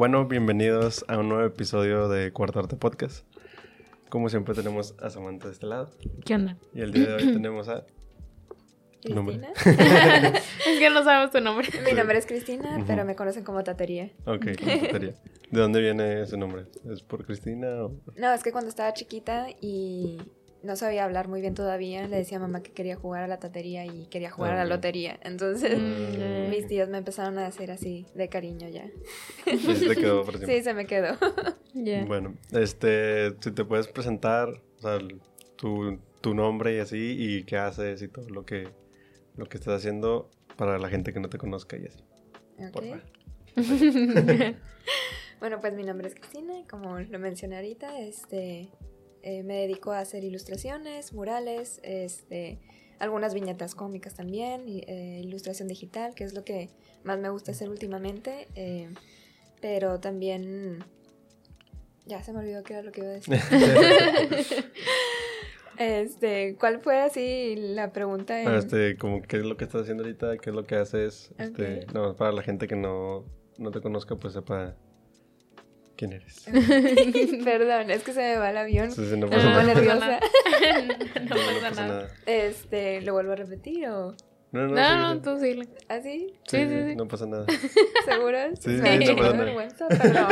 Bueno, bienvenidos a un nuevo episodio de Cuarto Arte Podcast. Como siempre tenemos a Samantha de este lado. ¿Qué onda? Y el día de hoy tenemos a... Cristina. es que no sabemos tu nombre. Mi nombre es Cristina, pero me conocen como Tatería. Ok, como Tatería. ¿De dónde viene ese nombre? ¿Es por Cristina o...? No, es que cuando estaba chiquita y no sabía hablar muy bien todavía, le decía a mamá que quería jugar a la tatería y quería jugar a la lotería. Entonces, Mm. mis tíos me empezaron a decir así de cariño ya. Sí, se te quedó por. Sí, se me quedó. Bueno, este, si te puedes presentar, o sea, el- tu, tu nombre y así, y qué haces y todo lo que, lo que estás haciendo para la gente que no te conozca y así. Bueno, pues mi nombre es Cristina y como lo mencioné ahorita, este, eh, me dedico a hacer ilustraciones, murales, este, algunas viñetas cómicas también, y, eh, ilustración digital, que es lo que más me gusta hacer últimamente, eh, pero también... Ya se me olvidó qué era lo que iba a decir. este, ¿cuál fue así la pregunta? en- Este, como qué es lo que estás haciendo ahorita, qué es lo que haces, este, no, para la gente que no, no te conozca, pues sepa quién eres. Perdón, es que se me va el avión. Sí, sí, no pasa nada. nerviosa. no pasa nada. Este, ¿lo vuelvo a repetir o No, no, No, sí, no, sí. tú sí. así? Sí, sí, sí, sí. no pasa nada. ¿Seguros? Sí, sí, da no pasa nada.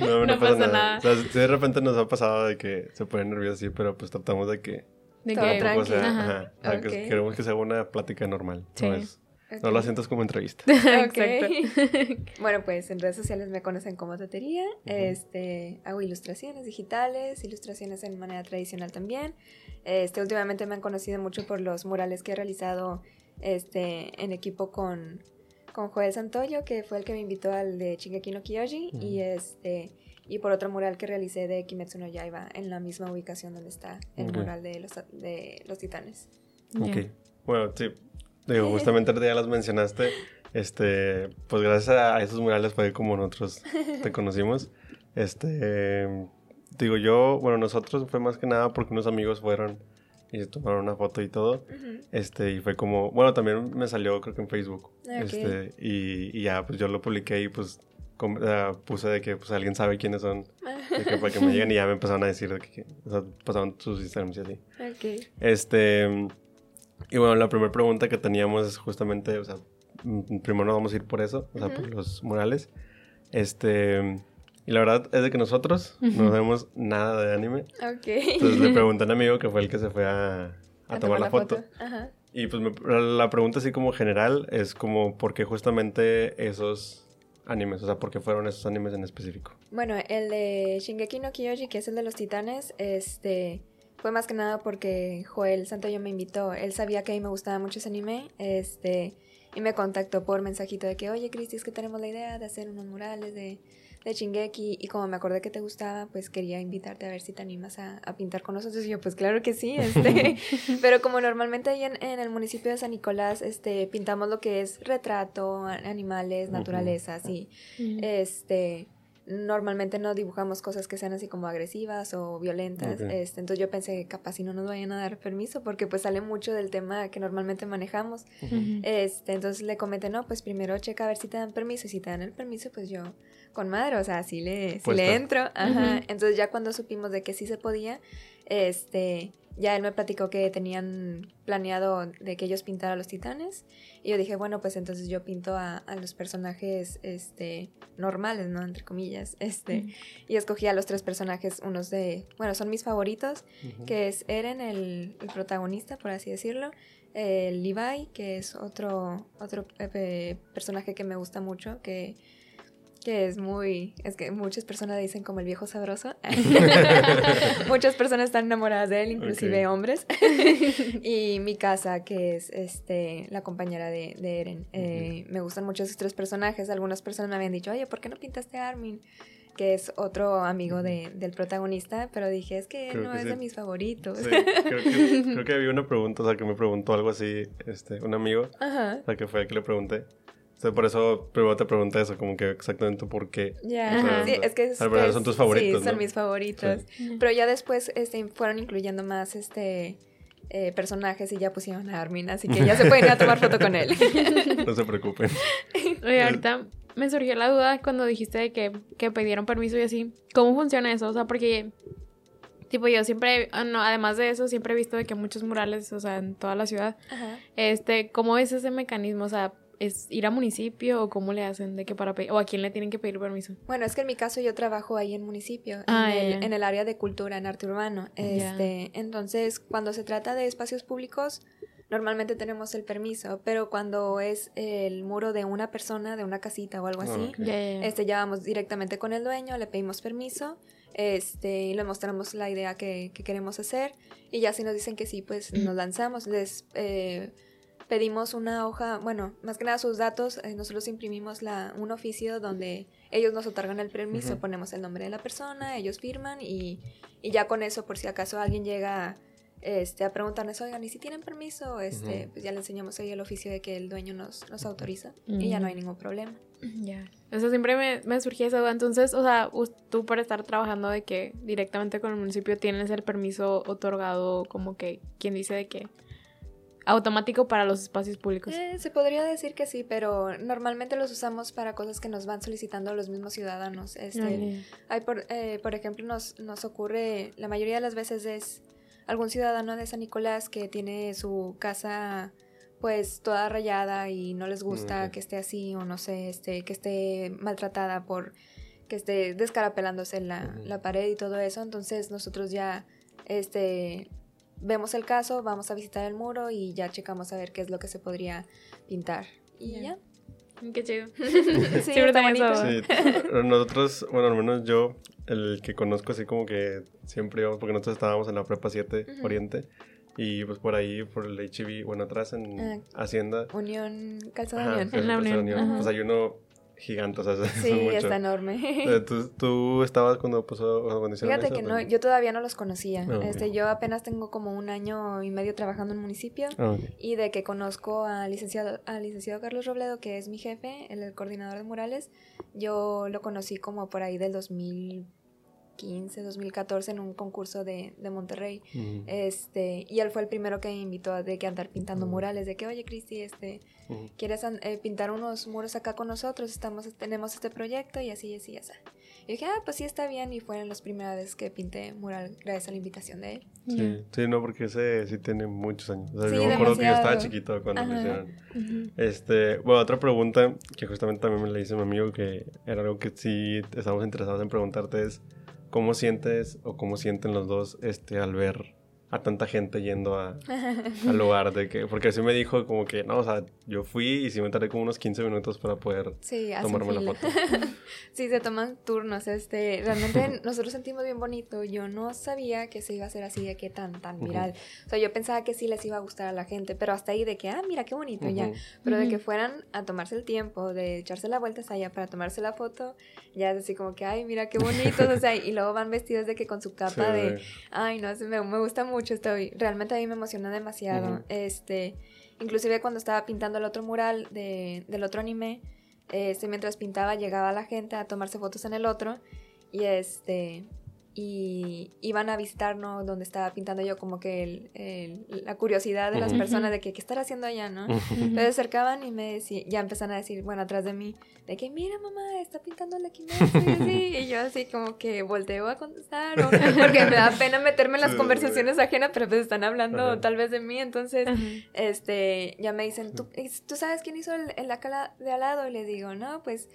No, no, No pasa, pasa nada. nada. O sea, sí, de repente nos ha pasado de que se ponen nerviosos así, pero pues tratamos de que De que- tranqui. tampoco sea, Ajá. ajá, que queremos que sea una plática normal. Sí. No, es- no Ok. la sientas como entrevista. Exacto. Bueno, pues en redes sociales me conocen como Tatería. Este, hago ilustraciones digitales, ilustraciones en manera tradicional también. Este, últimamente me han conocido mucho por los murales que he realizado este, en equipo con, con Joel Santoyo, que fue el que me invitó al de Shingeki no Kyoji, Ujú. y este y por otro mural que realicé de Kimetsu no Yaiba en la misma ubicación donde está el Ok. mural de los, de los titanes. Ok. Bueno, sí. Digo, justamente ya las mencionaste. Este, pues gracias a esos murales fue como nosotros te conocimos. Este, digo yo, bueno, nosotros fue más que nada porque unos amigos fueron y se tomaron una foto y todo. Ujú. Este, y fue como, bueno, también me salió creo que en Facebook. Ah, ok. Este, y, y ya, pues yo lo publiqué y pues com- ah, puse de que pues alguien sabe quiénes son, de que para que me lleguen y ya me empezaron a decir de que, o sea, pasaron sus Instagrams y así. Ok. Este, y bueno, la primera pregunta que teníamos es justamente, o sea, mm, primero nos vamos a ir por eso, o sea, por Ujú. los murales. Este, y la verdad es de que nosotros no sabemos nada de anime. Ok. Entonces le pregunté a un amigo que fue el que se fue a, a tomar la foto. Ajá. Y pues me- la pregunta así como general es como, ¿por qué justamente esos animes? O sea, ¿por qué fueron esos animes en específico? Bueno, el de Shingeki no Kyoji, que es el de los titanes, este fue más que nada porque Joel Santoyo me invitó. Él sabía que a mí me gustaba mucho ese anime, este, y me contactó por mensajito de que, oye, Cristi, es que tenemos la idea de hacer unos murales de, de Shingeki, y como me acordé que te gustaba, pues quería invitarte a ver si te animas a, a pintar con nosotros. Y yo, pues claro que sí, este, pero como normalmente ahí en, en el municipio de San Nicolás, este, pintamos lo que es retrato, animales, Ujú. naturalezas y este normalmente no dibujamos cosas que sean así como agresivas o violentas este entonces yo pensé que capaz si no nos vayan a dar permiso porque pues sale mucho del tema que normalmente manejamos. Este entonces le comenté no pues primero checa a ver si te dan permiso y si te dan el permiso pues yo con madre o sea sí le sí Puesta. le entro ajá entonces ya cuando supimos de que sí se podía este ya él me platicó que tenían planeado de que ellos pintaran a los titanes y yo dije, bueno, pues entonces yo pinto a, a los personajes este, normales, ¿no? Entre comillas. Este. Y escogí a los tres personajes, unos de, bueno, son mis favoritos, que es Eren, el, el protagonista, por así decirlo. El Levi, que es otro, otro eh, personaje que me gusta mucho, que, que es muy, es que muchas personas dicen como el viejo sabroso. muchas personas están enamoradas de él, inclusive hombres. y mi casa, que es este la compañera de, de Eren. Eh, Me gustan mucho esos tres personajes. Algunas personas me habían dicho, oye, ¿por qué no pintaste a Armin? Que es otro amigo de- del protagonista, pero dije, es que Creo no que es sí. de mis favoritos. Sí, creo que, creo que había una pregunta, o sea, que me preguntó algo así, este, un amigo, Ajá. o sea, que fue el que le pregunté. O sea, por eso primero te pregunté eso, como que exactamente por qué. Ya, O sea, sí, es que es- al parecer es- son tus favoritos, Sí, son ¿no? mis favoritos. Pero ya después este, fueron incluyendo más este eh, personajes y ya pusieron a Armin, así que ya se pueden ir a tomar foto con él. No se preocupen. Oye, ahorita me surgió la duda cuando dijiste de que, que pidieron permiso y así. ¿Cómo funciona eso? O sea, porque, tipo, yo siempre, ah, no, además de eso, siempre he visto de que muchos murales, o sea, en toda la ciudad, Ajá. este, ¿cómo es ese mecanismo? O sea, ¿es ir a municipio o cómo le hacen de que para pedir, o a quién le tienen que pedir permiso? Bueno, es que en mi caso yo trabajo ahí en municipio, Ah, en, ya, el, ya. en el área de cultura, en arte urbano. Este, entonces, cuando se trata de espacios públicos, normalmente tenemos el permiso, pero cuando es el muro de una persona, de una casita o algo Ah, así, ya. este, ya vamos directamente con el dueño, le pedimos permiso, este, y le mostramos la idea que, que queremos hacer, y ya si nos dicen que sí, pues nos lanzamos, les eh, pedimos una hoja, bueno, más que nada sus datos, eh, nosotros imprimimos la, un oficio donde ellos nos otorgan el permiso, ponemos el nombre de la persona, ellos firman, y, y ya con eso, por si acaso alguien llega este, a preguntarnos, oigan, ¿y si tienen permiso? Este, pues ya le enseñamos ahí el oficio de que el dueño nos, nos autoriza, y ya no hay ningún problema. Ya. Eso siempre me, me surgía esa duda. Entonces, o sea, tú para estar trabajando de que directamente con el municipio tienes el permiso otorgado como que, quien dice de que automático para los espacios públicos. Eh, se podría decir que sí, pero normalmente los usamos para cosas que nos van solicitando los mismos ciudadanos. Este, Ah, hay por, eh, por ejemplo, nos, nos ocurre, la mayoría de las veces es algún ciudadano de San Nicolás que tiene su casa pues toda rayada y no les gusta que esté así o no sé, este, que esté maltratada por que esté descarapelándose la, la pared y todo eso. Entonces nosotros ya este vemos el caso, vamos a visitar el muro y ya checamos a ver qué es lo que se podría pintar. Y Ya. ya. Qué chido. Sí, Siempre duda. Sí, nosotros, bueno, al menos yo, el que conozco así como que siempre íbamos, porque nosotros estábamos en la prepa 7 Ujú. Oriente, y pues por ahí, por el HB, bueno, atrás en Ah. Hacienda. Unión, calzada Unión. En la Unión, Unión. Pues hay uno gigante, o sea, Sí, mucho. está enorme. ¿Tú, tú estabas cuando pasó, cuando hicieron Fíjate eso, que no, yo todavía no los conocía. Ah. Este, yo apenas tengo como un año y medio trabajando en municipio Ah, ok. y de que conozco al licenciado, al licenciado Carlos Robledo, que es mi jefe, el, el coordinador de murales, yo lo conocí como por ahí del 2015, 2014 en un concurso de, de Monterrey. Ujú, Este, y él fue el primero que me invitó a de que andar pintando Mm. murales, de que, oye, Cristi, este, ujú. ¿quieres an- eh, pintar unos muros acá con nosotros? Estamos, tenemos este proyecto y así, y así, y así. Y dije, ah, pues sí, está bien. Y fueron las primeras veces que pinté mural gracias a la invitación de él. Sí, sí, no, porque ese sí tiene muchos años. O sea, Sí, yo me acuerdo que yo estaba chiquito cuando lo hicieron. Este, bueno, otra pregunta que justamente también me la hizo mi amigo que era algo que sí estamos interesados en preguntarte es ¿cómo sientes o cómo sienten los dos este al ver a tanta gente yendo a, al lugar de que porque así me dijo como que no, o sea, yo fui y sí me tardé como unos 15 minutos para poder Sí, tomarme la foto. sí, se toman turnos. Este, realmente nosotros sentimos bien bonito. Yo no sabía que se iba a hacer así de que tan, tan viral. O sea, yo pensaba que sí les iba a gustar a la gente, pero hasta ahí de que, ah, mira qué bonito ya. Ujú. Pero de Ujú. que fueran a tomarse el tiempo, de echarse la vuelta hasta allá para tomarse la foto, ya es así como que, ay, mira qué bonitos, o sea, y luego van vestidos de que con su capa Sí, de, ay, no, se me, me gusta mucho, estoy, realmente a mí me emociona demasiado, este, inclusive cuando estaba pintando el otro mural de, del otro anime, este, mientras pintaba llegaba la gente a tomarse fotos en el otro, y este, y iban a visitarnos donde estaba pintando yo como que el- el- la curiosidad de las personas de que qué estar haciendo allá, ¿no? Ujú. Pero se acercaban y me decían, ya empezaron a decir, bueno, atrás de mí, de que mira mamá, está pintando la Kimetsu", y yo así como que volteo a contestar, o- porque me da pena meterme en las conversaciones ajenas, pero pues están hablando Ajá. tal vez de mí, entonces, Ajá. este, ya me dicen, ¿tú, ¿tú sabes quién hizo el, el acá de al lado? Y le digo, no, pues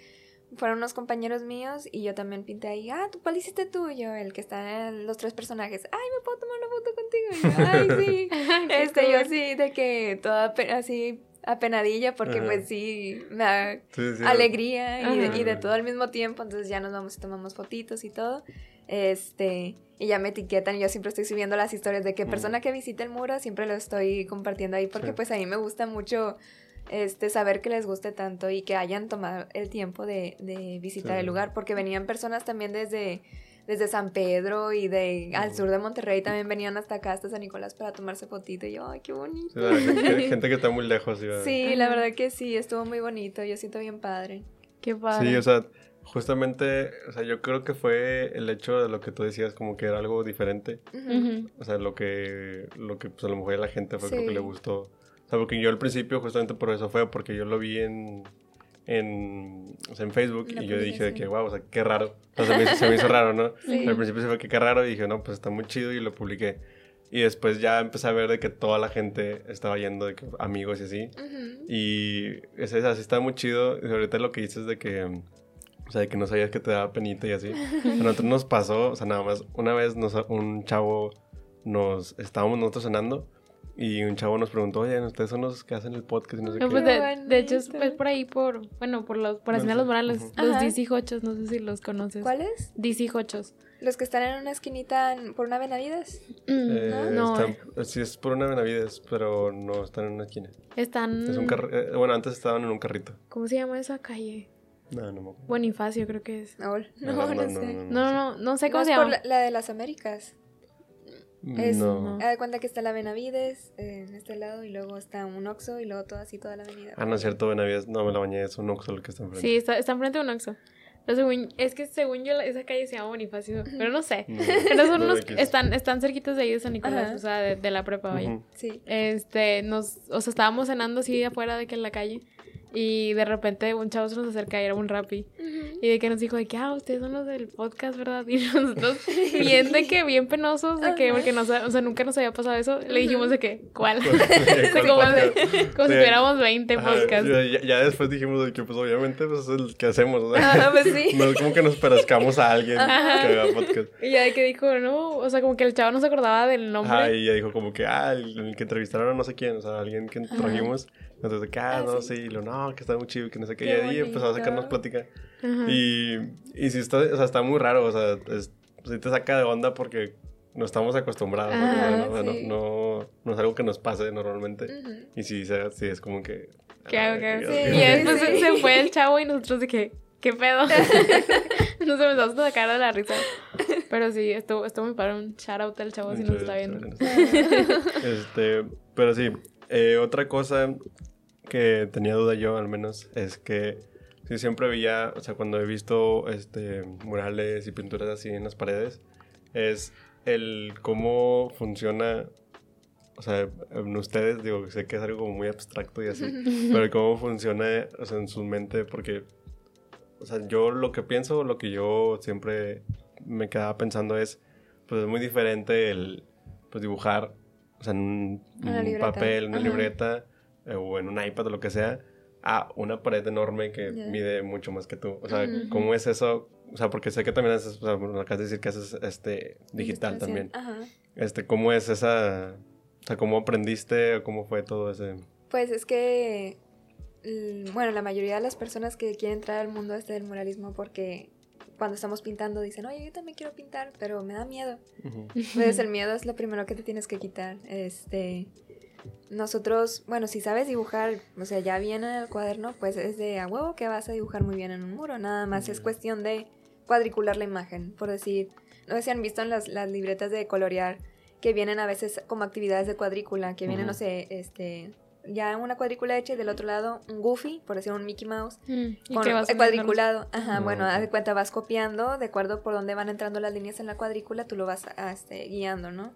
fueron unos compañeros míos y yo también pinté ahí, ah, ¿tú cuál hiciste tú? Yo, el que está en los tres personajes, ay, ¿me puedo tomar una foto contigo? Y yo, ay, sí. Este, yo así de que toda así apenadilla porque Ajá. pues sí me da Sí, sí. alegría y de, Ajá. y de todo al mismo tiempo, entonces ya nos vamos y tomamos fotitos y todo. Este, y ya me etiquetan y yo siempre estoy subiendo las historias de que persona que visite el muro siempre lo estoy compartiendo ahí porque Sí. pues a mí me gusta mucho este saber que les guste tanto y que hayan tomado el tiempo de, de visitar Sí. el lugar porque venían personas también desde desde San Pedro y de al sur de Monterrey también venían hasta acá hasta San Nicolás para tomarse fotito y yo ay qué bonito gente, gente que está muy lejos. iba- Sí, la verdad que sí, estuvo muy bonito, yo siento bien padre. Qué padre. Sí, o sea, justamente, o sea, yo creo que fue el hecho de lo que tú decías, como que era algo diferente. O sea, lo que, lo que pues, a lo mejor a la gente fue lo que le gustó. Sea, porque yo al principio justamente por eso fue, porque yo lo vi en, en, o sea, en Facebook La y yo dije de que, wow, o sea, qué raro. O sea, se me hizo, se me hizo raro, ¿no? Sí. Al principio se fue que qué raro y dije, no, pues está muy chido y lo publiqué. Y después ya empecé a ver de que toda la gente estaba yendo, de que amigos y así. Ujú. Y es así está muy chido. Y ahorita lo que dices de que, o sea, de que no sabías que te daba penita y así. A nosotros nos pasó, o sea, nada más, una vez nos, un chavo nos, estábamos nosotros cenando y un chavo nos preguntó, oye, ustedes son los que hacen el podcast y no sé No, qué. pues de, de hecho es, bonito. es por ahí por, bueno, por los, por No sé. Los Morales, Ujú. los. DC Hochos, no sé si los conoces. ¿Cuáles? DC Hochos. Los que están en una esquinita en- por una Benavides. Mm, Eh, no, están- eh, sí, es por una Benavides, pero no están en una esquina. están, Es un carri- eh, bueno, antes estaban en un carrito. ¿cómo se llama esa calle? No, no me acuerdo. Bonifacio creo que es. No, no, No, no, no, no, sé. no, No, no, no sé No cómo es se por llama. la, la de las Américas. Es- No. no. Haz de cuenta que está la Benavides eh, en este lado y luego está un Oxxo y luego todo así toda la avenida. Ah, no es cierto, Benavides. No, me la bañé, es un Oxxo el que está enfrente. Sí, está, está enfrente de un Oxxo. Pero según, es que según yo, la- esa calle se llama Bonifacio, pero no sé. No, Pero son no, unos, están, están cerquitos de ahí de San Nicolás, Ajá. o sea, de, de la prepa, vaya. Sí. Este, nos, o sea, estábamos cenando así afuera de que en la calle. Y de repente un chavo se nos acerca y era un rapi. Y de que nos dijo de que, ah, ustedes son los del podcast, ¿verdad? Y nosotros, bien de que, bien penosos, de que, Ajá. porque no, sa- o sea, nunca nos había pasado eso. Le dijimos de que, ¿cuál? O ¿Cuál sea, como, de- si tuviéramos 20 Ajá, podcasts. ya, ya- después dijimos de que, pues, obviamente, pues, es el que hacemos, o sea, Ah, pues sí. No es como que nos parezcamos a alguien que haga podcast. Y ya de que dijo, no, o sea, como que el chavo no se acordaba del nombre. Ajá, y ya dijo como que, ah, el, el que entrevistaron a no sé quién, o sea, alguien que trajimos. Entonces, de que, ah, Ah, no, sí. sí, y lo, no, que está muy chido, que no sé qué. Qué y empezó a sacarnos plática. Ajá. Y, y sí, está, o sea, está muy raro, o sea, es, sí te saca de onda porque no estamos acostumbrados. ¿no? Ajá, ¿no? O sea, no- sí. no, no es algo que nos pase normalmente. Y sí, sí, es como que... ¿Qué hago? ¿Qué hago? Sí, y después sí. se- fue el chavo y nosotros de que, ¿qué pedo? nos empezamos a sacar de la risa. Pero sí, estuvo, estuvo muy padre. Un shout out al chavo si nos está viendo. Este, pero sí, eh, otra cosa que tenía duda yo al menos es que sí siempre veía, o sea, cuando he visto este murales y pinturas así en las paredes, es el cómo funciona, o sea, en ustedes, digo, sé que es algo como muy abstracto y así, pero cómo funciona, o sea, en su mente, porque, o sea, yo lo que pienso, lo que yo siempre me quedaba pensando es, pues es muy diferente el, pues dibujar, o sea, en un, un papel, una Ajá. libreta, eh, o en un iPad o lo que sea, a una pared enorme que mide mucho más que tú. O sea. ¿cómo es eso? O sea, porque sé que también haces, o sea, bueno, acabas de decir que haces este digital también. Ajá. Este, ¿cómo es esa, o sea, cómo aprendiste o cómo fue todo ese? Pues es que, l- bueno, la mayoría de las personas que quieren entrar al mundo este del muralismo porque cuando estamos pintando dicen, oye, yo también quiero pintar, pero me da miedo. Ujú. Pues el miedo es lo primero que te tienes que quitar. Este, nosotros, bueno, si sabes dibujar, o sea, ya bien en el cuaderno, pues es de a huevo que vas a dibujar muy bien en un muro. Nada más es cuestión de cuadricular la imagen, por decir, no sé si han visto en las, las libretas de colorear que vienen a veces como actividades de cuadrícula, que vienen, Ujú. no sé, este, ya una cuadrícula hecha y del otro lado un Goofy, por decir un Mickey Mouse, Mm, y con cuadriculado. Ajá, bueno, haz de cuenta, vas copiando, de acuerdo por donde van entrando las líneas en la cuadrícula, tú lo vas a, este, guiando, ¿no?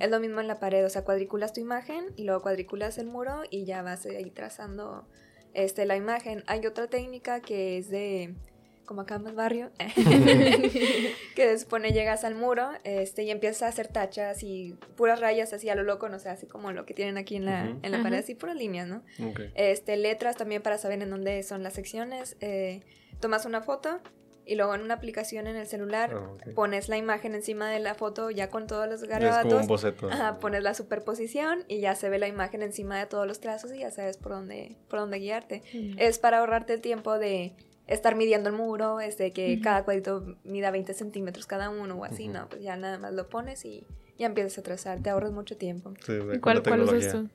Es lo mismo en la pared, o sea, cuadriculas tu imagen y luego cuadriculas el muro y ya vas ahí trazando este, la imagen. Hay otra técnica que es de, como acá más barrio, que supone llegas al muro este, y empiezas a hacer tachas y puras rayas así a lo loco, no sé, así como lo que tienen aquí en la, en la pared, así puras líneas, ¿no? Ok. este, letras también para saber en dónde son las secciones. eh, tomas una foto y luego en una aplicación en el celular Ah, pones la imagen encima de la foto ya con todos los Es como un garabatos. boceto. Ajá, pones la superposición y ya se ve la imagen encima de todos los trazos y ya sabes por dónde, por dónde guiarte. Es para ahorrarte el tiempo de estar midiendo el muro, este, que cada cuadrito mida 20 centímetros cada uno o así, no, pues ya nada más lo pones y ya empiezas a trazar, te ahorras mucho tiempo. Sí, ¿Y ¿Cuál, cuál usas tú?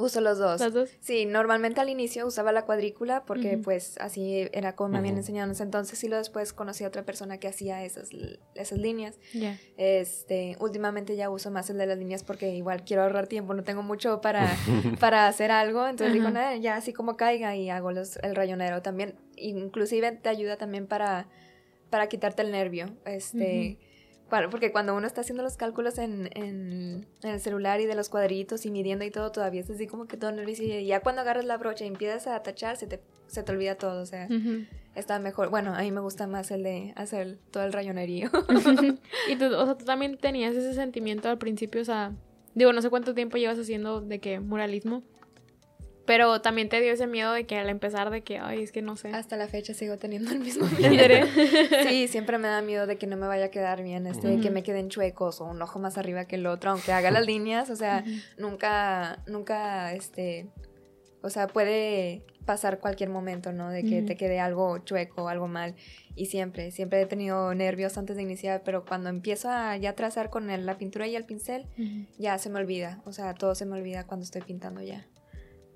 Uso los dos. ¿Las dos? Sí, normalmente al inicio usaba la cuadrícula porque pues así era como me habían enseñado en ese entonces y luego después conocí a otra persona que hacía esas, esas líneas. Ya. Este, últimamente ya uso más el de las líneas porque igual quiero ahorrar tiempo, no tengo mucho para, para hacer algo, entonces digo, Ajá. nada, ya así como caiga y hago los, el rayonero también, inclusive te ayuda también para para quitarte el nervio. Este, porque cuando uno está haciendo los cálculos en, en, el celular y de los cuadritos y midiendo y todo, todavía es así como que todo nervioso. Y ya cuando agarras la brocha y empiezas a tachar, se te, se te olvida todo. O sea, está mejor. Bueno, a mí me gusta más el de hacer todo el rayonerío. y tú, o sea, tú también tenías ese sentimiento al principio, o sea, digo, no sé cuánto tiempo llevas haciendo de que muralismo. Pero también te dio ese miedo de que al empezar de que, ay, es que no sé. Hasta la fecha sigo teniendo el mismo miedo. sí, siempre me da miedo de que no me vaya a quedar bien, este, de que me queden chuecos o un ojo más arriba que el otro, aunque haga las líneas, o sea, nunca, nunca, este, o sea, puede pasar cualquier momento, ¿no? De que te quede algo chueco, algo mal. Y siempre, siempre he tenido nervios antes de iniciar, pero cuando empiezo a ya trazar con la pintura y el pincel, ya se me olvida. O sea, todo se me olvida cuando estoy pintando ya.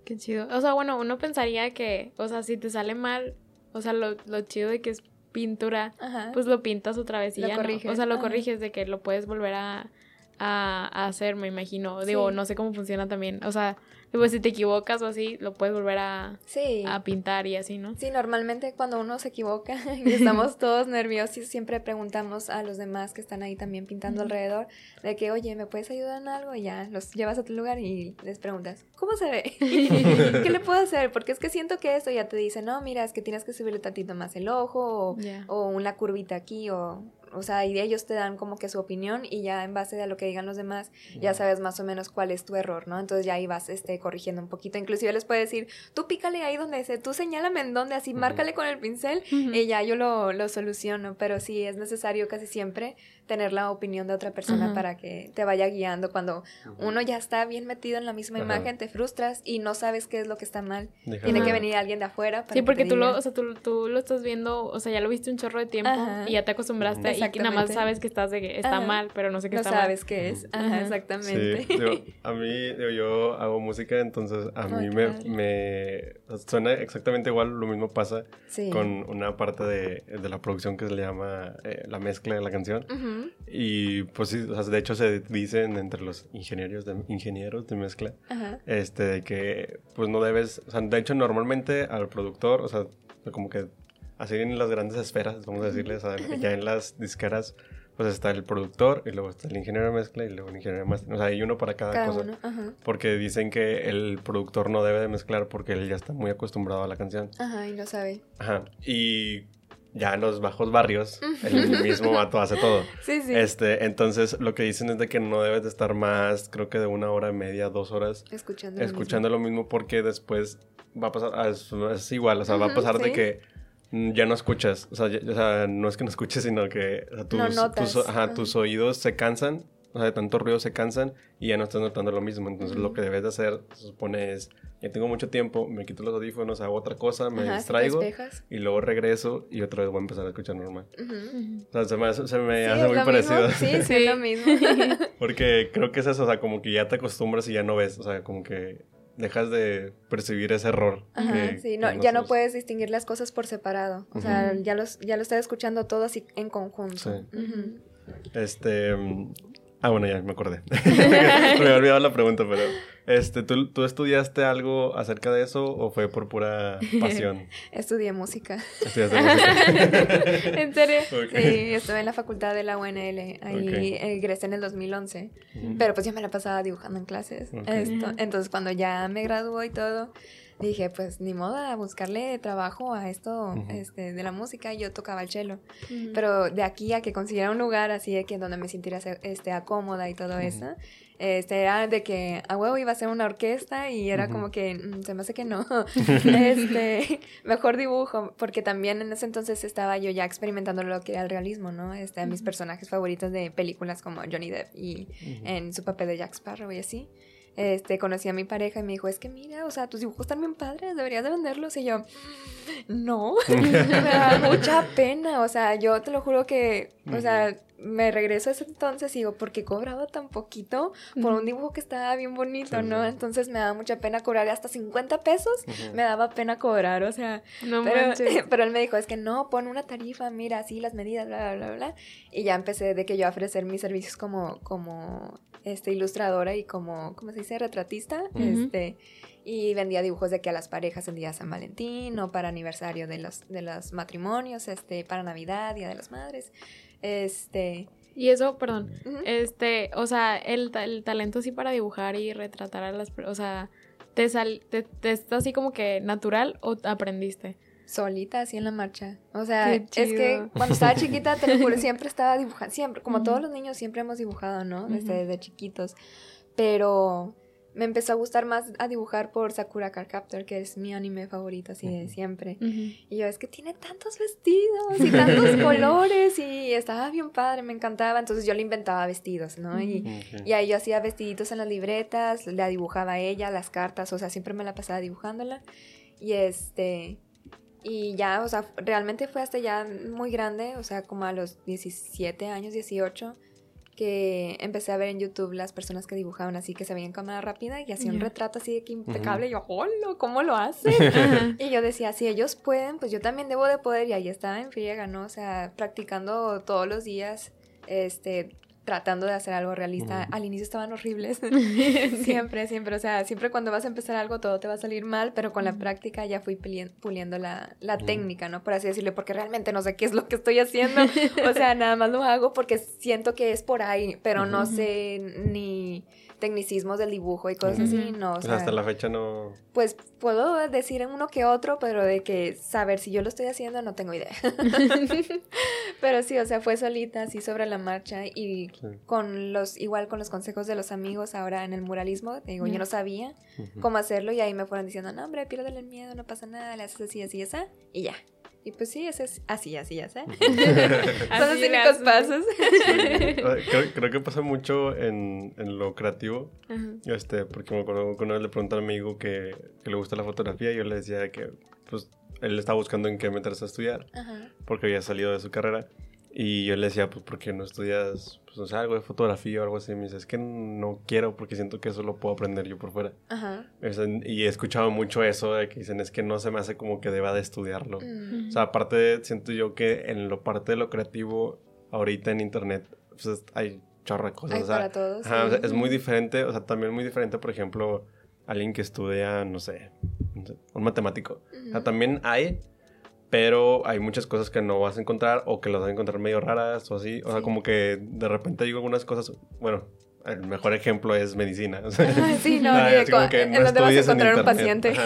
Qué chido. O sea, bueno, uno pensaría que, o sea, si te sale mal, o sea, lo, lo chido de que es pintura, pues lo pintas otra vez y ya corriges. O sea, lo corriges de que lo puedes volver a, a, hacer, me imagino. Digo, no sé cómo funciona también. O sea, pues si te equivocas o así, lo puedes volver a, a pintar y así, ¿no? Sí, normalmente cuando uno se equivoca y estamos todos nerviosos, siempre preguntamos a los demás que están ahí también pintando alrededor de que, oye, ¿me puedes ayudar en algo? Y ya los llevas a tu lugar y les preguntas, ¿cómo se ve? ¿Qué le puedo hacer? Porque es que siento que esto ya te dice, no, mira, es que tienes que subirle tantito más el ojo o, o una curvita aquí o o sea, y ellos te dan como que su opinión y ya en base a lo que digan los demás, ya sabes más o menos cuál es tu error, ¿no? Entonces ya ahí vas este, corrigiendo un poquito. Inclusive les puede decir, tú pícale ahí donde ese, tú señálame en donde, así, márcale con el pincel y ya yo lo, lo soluciono. Pero sí, es necesario casi siempre tener la opinión de otra persona para que te vaya guiando. Cuando uno ya está bien metido en la misma imagen, te frustras y no sabes qué es lo que está mal. Tiene que venir alguien de afuera. Para sí, porque tú, lo, o sea, tú, tú, lo estás viendo, o sea, ya lo viste un chorro de tiempo y ya te acostumbraste y nada más sabes que estás de que está mal, pero no sé qué está mal. No sabes qué es. Ajá, exactamente. a mí, yo hago música, entonces a mí me, me, suena exactamente igual, lo mismo pasa con una parte de, de, la producción que se le llama eh, la mezcla de la canción. Y pues sí, o sea, de hecho se dicen entre los ingenieros de, ingenieros de mezcla, este, de que pues no debes, o sea, de hecho normalmente al productor, o sea, como que así en las grandes esferas, vamos a decirles, ya en las disqueras, pues está el productor y luego está el ingeniero de mezcla y luego el ingeniero de mezcla. O sea, hay uno para cada, cosa. Porque dicen que el productor no debe de mezclar porque él ya está muy acostumbrado a la canción. Ajá, y lo sabe. Ajá. Y ya en los bajos barrios, el mismo vato hace todo. Sí, sí. Este, entonces lo que dicen es de que no debes de estar más, creo que de una hora y media, dos horas. Escuchando, escuchando lo, mismo. porque después va a pasar, es, igual, o sea, va a pasar de que ya no escuchas, o sea, o sea, no es que no escuches, sino que tus, ajá, tus oídos se cansan, o sea, de tanto ruido se cansan y ya no estás notando lo mismo. Entonces lo que debes de hacer, se supone es ya tengo mucho tiempo, me quito los audífonos, hago otra cosa, me distraigo y luego regreso y otra vez voy a empezar a escuchar normal. O sea, se me, se me hace muy parecido. Sí, sí, es lo mismo. Porque creo que es eso, o sea, como que ya te acostumbras y ya no ves, o sea, como que dejas de percibir ese error. Ajá, sí, no, ya no puedes distinguir las cosas por separado. O sea, ya, los, ya lo estás escuchando todo así en conjunto. Sí. Este, Ah, bueno, ya me acordé. me había olvidado la pregunta, pero... Este, ¿tú, ¿tú, estudiaste algo acerca de eso o fue por pura pasión? Estudié música. ¿Estudiaste música? ¿En serio? Sí, estuve en la facultad de la UNL. Ahí egresé en el 2011. Pero pues yo me la pasaba dibujando en clases. Esto, entonces, cuando ya me graduó y todo dije, pues ni modo a buscarle trabajo a esto este, de la música. Y yo tocaba el cello. Pero de aquí a que consiguiera un lugar así de que donde me sintiera este, acómoda y todo eso, este, era de que a huevo iba a ser una orquesta y era como que mm, se me hace que no. este, mejor dibujo, porque también en ese entonces estaba yo ya experimentando lo que era el realismo, ¿no? Este, mis personajes favoritos de películas como Johnny Depp y en su papel de Jack Sparrow y así este, conocí a mi pareja y me dijo, es que mira, o sea, tus dibujos están bien padres, deberías de venderlos. Y yo, no, me da mucha pena, o sea, yo te lo juro que, o sea, me regreso a ese entonces y digo, ¿por qué cobraba tan poquito por un dibujo que estaba bien bonito, Sí, no? sí. Entonces me daba mucha pena cobrar hasta 50 pesos, me daba pena cobrar, o sea, No pero, manches. pero él me dijo, es que no, pon una tarifa, mira, así las medidas, bla, bla, bla, bla. Y ya empecé de que yo a ofrecer mis servicios como, como este, ilustradora y como, ¿cómo se dice? Retratista. Este, y vendía dibujos de que a las parejas en día de San Valentín o para aniversario de los, de los matrimonios, este, para Navidad, Día de las Madres. Este, Y eso, perdón, este, o sea, el, el talento así para dibujar y retratar a las, o sea, ¿te, sal, te, te está así como que natural o aprendiste? solita así en la marcha. O sea, es que cuando estaba chiquita, te lo juro, siempre estaba dibujando, siempre, como todos los niños siempre hemos dibujado, ¿no? Desde chiquitos. Pero me empezó a gustar más a dibujar por Sakura Card Captor, que es mi anime favorito así de siempre. Y yo, es que tiene tantos vestidos y tantos colores y estaba bien padre, me encantaba. Entonces yo le inventaba vestidos, ¿no? Y, y ahí yo hacía vestiditos en las libretas, la dibujaba a ella, las cartas, o sea, siempre me la pasaba dibujándola. Y este. Y ya, o sea, realmente fue hasta ya muy grande, o sea, como a los 17 años, 18, que empecé a ver en YouTube las personas que dibujaban así, que se veían cámara rápida y hacían un retrato así de que impecable. Y yo, hola, ¿cómo lo hacen? Y yo decía, si ellos pueden, pues yo también debo de poder. Y ahí estaba en friega, ¿no? O sea, practicando todos los días, este, tratando de hacer algo realista. Al inicio estaban horribles. siempre, siempre. O sea, siempre cuando vas a empezar algo todo te va a salir mal, pero con la práctica ya fui pulien- puliendo la, la técnica, ¿no? Por así decirlo, porque realmente no sé qué es lo que estoy haciendo. O sea, nada más lo hago porque siento que es por ahí, pero no sé ni tecnicismos del dibujo y cosas así, no. O sea, sea, hasta la fecha no... pues puedo decir en uno que otro, pero de que saber si yo lo estoy haciendo no tengo idea. pero sí, o sea, fue solita, así sobre la marcha y Sí. con los, igual con los consejos de los amigos ahora en el muralismo, te digo, yo no sabía cómo hacerlo y ahí me fueron diciendo, no hombre, piérdele el miedo, no pasa nada, le haces así, así, así, y ya. Y pues sí, ese es así, así, así. Son los únicos pasos. Creo, creo que pasa mucho en, en lo creativo. Ajá. Este, porque me acuerdo que una vez le pregunté a un amigo que, que le gusta la fotografía y yo le decía que pues él estaba buscando en qué meterse a estudiar Ajá. porque había salido de su carrera y yo le decía pues ¿por qué no estudias pues no sé algo de fotografía o algo así? Y me dice es que no quiero porque siento que eso lo puedo aprender yo por fuera. Ajá. O sea, y he escuchado mucho eso de que dicen es que no se me hace como que deba de estudiarlo. Mm. O sea, aparte siento yo que en lo parte de lo creativo ahorita en internet pues, es- hay chorro de cosas. Hay o sea, para todos. Ajá, o sí. sea, es muy diferente, o sea, también muy diferente, por ejemplo, alguien que estudia, no sé, un matemático. O sea, también hay, pero hay muchas cosas que no vas a encontrar o que las vas a encontrar medio raras o así. O sea, como que de repente digo algunas cosas, bueno, el mejor ejemplo es medicina. O sea, Ajá, sí, no, Ah, así como co- que en no donde vas a en encontrar un paciente. Ajá.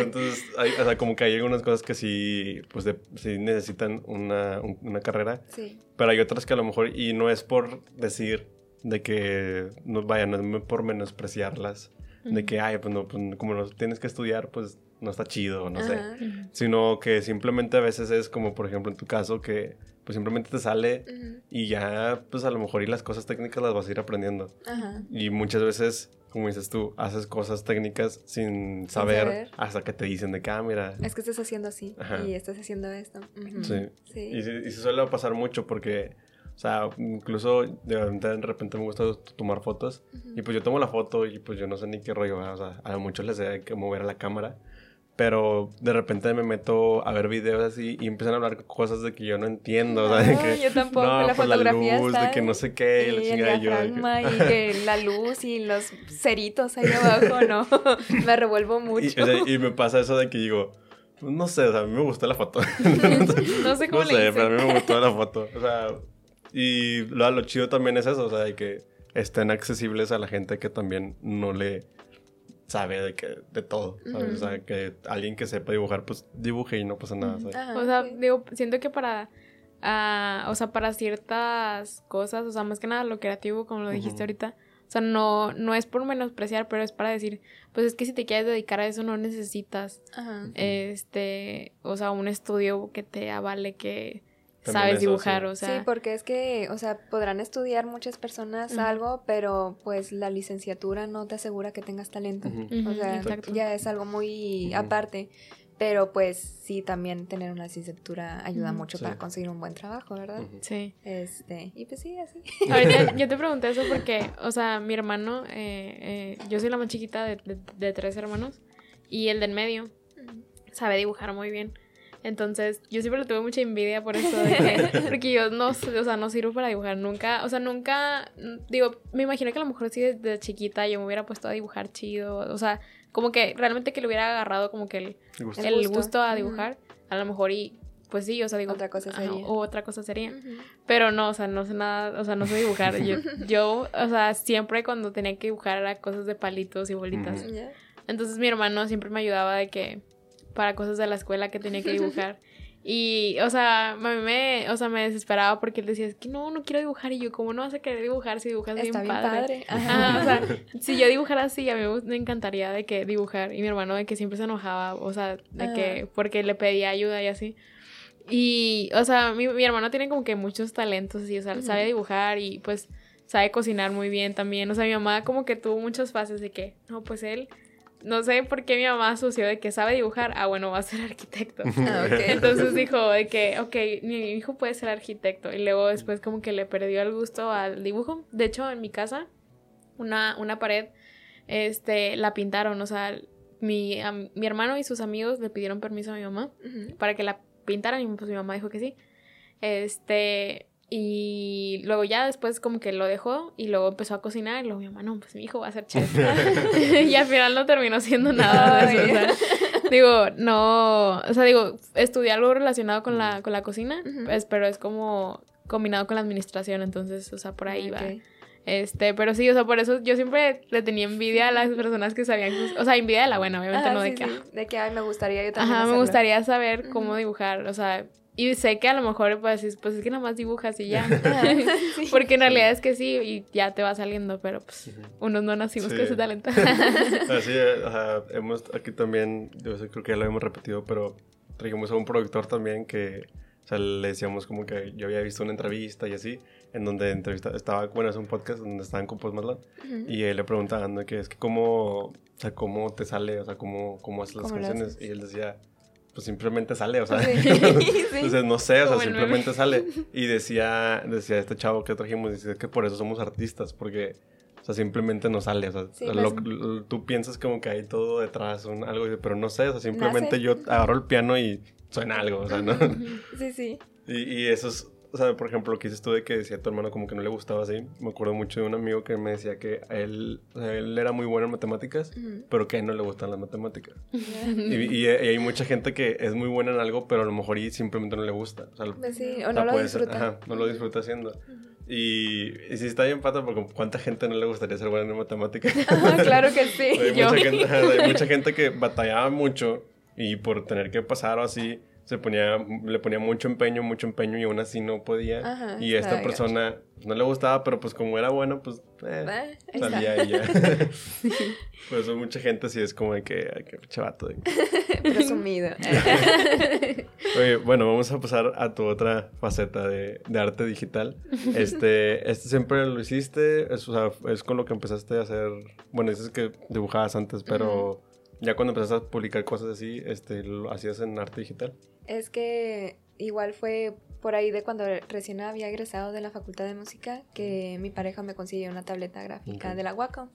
Entonces, hay, o sea, como que hay algunas cosas que sí, pues, de- sí necesitan una, un- una carrera, Sí. pero hay otras que a lo mejor, y no es por decir de que, no, vaya, no es por menospreciarlas, de que, ay, pues no, pues, como no tienes que estudiar, pues no está chido, no sé. Ajá. Sino que simplemente a veces es como, por ejemplo, en tu caso, que pues simplemente te sale y ya, pues a lo mejor y las cosas técnicas las vas a ir aprendiendo. Ajá. Y muchas veces, como dices tú, haces cosas técnicas sin saber, saber. hasta que te dicen de que, ah. Es que estás haciendo así Ajá. y estás haciendo esto. Sí. Sí. Y, se- y se suele pasar mucho porque, o sea, incluso de repente, de repente me gusta tomar fotos y pues yo tomo la foto y pues yo no sé ni qué rollo, ¿verdad? o sea, a muchos les da que mover a la cámara. Pero de repente me meto a ver videos así y empiezan a hablar cosas de que yo no entiendo. o sea, de No, que, yo tampoco, no, la pues, fotografía luz, de está que no sé qué, y la y el chingada, y yo de y que la luz y los ceritos ahí abajo, no, me revuelvo Y, mucho. o sea, y me pasa eso de que digo, pues, no sé, o sea, a mí me gustó la foto. No sé cómo no le sé, pero a mí me gustó la foto. O sea, y lo, lo chido también es eso, o sea, de que estén accesibles a la gente que también no le sabe de que de todo, ¿sabes? O sea, que alguien que sepa dibujar, pues dibuje y no pasa nada, ¿sabes? Ajá, O sea, sí. digo, siento que para, ah, o sea, para ciertas cosas, o sea, más que nada lo creativo, como lo dijiste ahorita, o sea, no, no es por menospreciar, pero es para decir, pues es que si te quieres dedicar a eso no necesitas, Ajá. este, o sea, un estudio que te avale que Sabes eso, dibujar, sí. o sea, sí, porque es que, o sea, podrán estudiar muchas personas algo, pero pues la licenciatura no te asegura que tengas talento. O sea, exacto. ya es algo muy aparte. Pero pues sí, también tener una licenciatura ayuda mucho Sí. para conseguir un buen trabajo, ¿verdad? Sí. Este, y pues sí, así. Ahorita yo te pregunté eso porque, o sea, mi hermano, eh, eh, yo soy la más chiquita de, de- de tres hermanos y el del medio sabe dibujar muy bien. Entonces, yo siempre le tuve mucha envidia por eso, de que- porque yo no, o sea, no sirvo para dibujar nunca, o sea, nunca, mm, digo, me imagino que a lo mejor sí desde chiquita yo me hubiera puesto a dibujar chido, o sea, como que realmente que le hubiera agarrado como que el, gusto. a dibujar, a lo mejor y, pues sí, o sea, digo, Otra cosa ajá, sería. o otra cosa sería. Pero no, o sea, no sé nada, o sea, no sé dibujar. Yo, yo, o sea, siempre cuando tenía que dibujar era cosas de palitos y bolitas. Entonces mi hermano siempre me ayudaba de que, para cosas de la escuela que tenía que dibujar. Y, o sea, a mí me, o sea, me desesperaba porque él decía, es que no, no quiero dibujar. Y yo, ¿cómo no vas a querer dibujar si dibujas Está bien padre? padre. Ajá, o sea, si yo dibujara así, a mí me encantaría de que dibujar. Y mi hermano de que siempre se enojaba, o sea, de Ajá. que, porque le pedía ayuda y así. Y, o sea, mi, mi hermano tiene como que muchos talentos, así, o sea, Ujú. sabe dibujar y pues sabe cocinar muy bien también. O sea, mi mamá como que tuvo muchas fases de que, no, pues él, no sé por qué mi mamá asoció de que sabe dibujar, ah, bueno, va a ser arquitecto. Ah. Entonces dijo de que, ok, mi hijo puede ser arquitecto. Y luego después como que le perdió el gusto al dibujo. De hecho, en mi casa, una, una pared, este, la pintaron. O sea, mi, am- mi hermano y sus amigos le pidieron permiso a mi mamá para que la pintaran y pues mi mamá dijo que sí. Este, y luego ya después como que lo dejó y luego empezó a cocinar y luego mi mamá, no, pues mi hijo va a ser chef. y al final no terminó siendo nada de eso. o sea, digo, no, o sea, digo, estudié algo relacionado con la, con la cocina, Ujú. pues, pero es como combinado con la administración, entonces, o sea, por ahí va. Ok. Este, pero sí, o sea, por eso yo siempre le tenía envidia a las personas que sabían, o sea, envidia de la buena, obviamente Ah, no de que, sí. De que, ay, me gustaría yo también Ajá, me gustaría saber cómo dibujar, o sea, y sé que a lo mejor pues, es- pues es que nada más dibujas y ya. Ajá, sí. Porque en realidad es que sí y ya te va saliendo, pero pues unos no nacimos Sí. con ese talento. Así, o sea, hemos aquí también, yo sé, creo que ya lo hemos repetido, pero trajimos a un productor también que, o sea, le decíamos como que yo había visto una entrevista y así, en donde entrevista, estaba, bueno, es un podcast donde estaban con Post Malone, Ujú. y él le preguntaban de que es que cómo, o sea, cómo te sale, o sea, cómo, cómo haces las ¿Cómo lo canciones, haces? y él decía, pues simplemente sale, o sea, Sí, sí. entonces no sé, o sea, simplemente sale, y decía, decía este chavo que trajimos, decía que por eso somos artistas, porque... O sea, simplemente no sale, o sea, Sí, lo- pues- lo- tú piensas como que hay todo detrás, un, algo, pero no sé, o sea, simplemente Nace. yo agarro el piano y suena algo, o sea, ¿no? Sí, sí. y, y eso es, o sea, por ejemplo, lo que dices tú de que decía tu hermano como que no le gustaba así, me acuerdo mucho de un amigo que me decía que a él, o sea, él era muy bueno en matemáticas, pero que a él no le gustan las matemáticas. Y, Ya. y- y hay mucha gente que es muy buena en algo, pero a lo mejor y simplemente no le gusta. O sea, Pues sí, o o sea, no lo ser- disfruta. ajá, no lo disfruta haciendo. Y, y sí está bien pata porque cuánta gente no le gustaría ser buena en matemáticas. Claro que sí. hay, mucha gente, hay mucha gente que batallaba mucho y por tener que pasar o así se ponía le ponía mucho empeño, mucho empeño y aún así no podía. Ajá, y esta persona no le gustaba, pero pues como era bueno, pues eh, está. salía y ya. Por eso mucha gente sí es como de que, ay, qué chavato. de- Presumido. Oye, bueno, vamos a pasar a tu otra faceta de, de arte digital. Este, este siempre lo hiciste, es, o sea, es con lo que empezaste a hacer, bueno, dices que dibujabas antes, pero ya cuando empezaste a publicar cosas así, este, lo hacías en arte digital. Es que igual fue por ahí de cuando recién había egresado de la Facultad de Música que mi pareja me consiguió una tableta gráfica de la Wacom.